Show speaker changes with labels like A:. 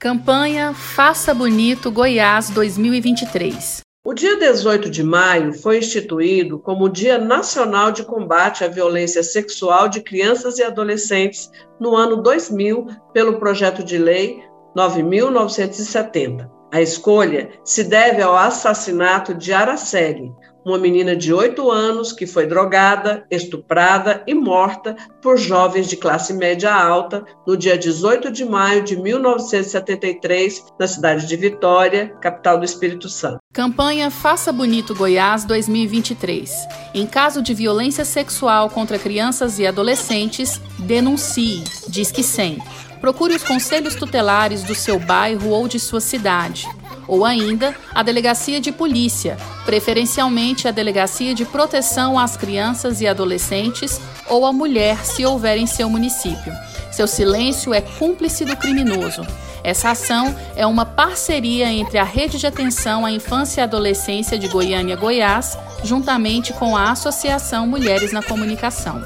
A: Campanha Faça Bonito Goiás 2023.
B: O dia 18 de maio foi instituído como Dia Nacional de Combate à Violência Sexual de Crianças e Adolescentes no ano 2000 pelo projeto de lei 9970. A escolha se deve ao assassinato de Araceli, uma menina de 8 anos que foi drogada, estuprada e morta por jovens de classe média alta no dia 18 de maio de 1973, na cidade de Vitória, capital do Espírito Santo.
A: Campanha Faça Bonito Goiás 2023. Em caso de violência sexual contra crianças e adolescentes, denuncie. Diz que 100. Procure os conselhos tutelares do seu bairro ou de sua cidade ou ainda a delegacia de polícia, preferencialmente a delegacia de proteção às crianças e adolescentes ou à mulher, se houver em seu município. Seu silêncio é cúmplice do criminoso. Essa ação é uma parceria entre a Rede de Atenção à Infância e Adolescência de Goiânia, Goiás, juntamente com a Associação Mulheres na Comunicação.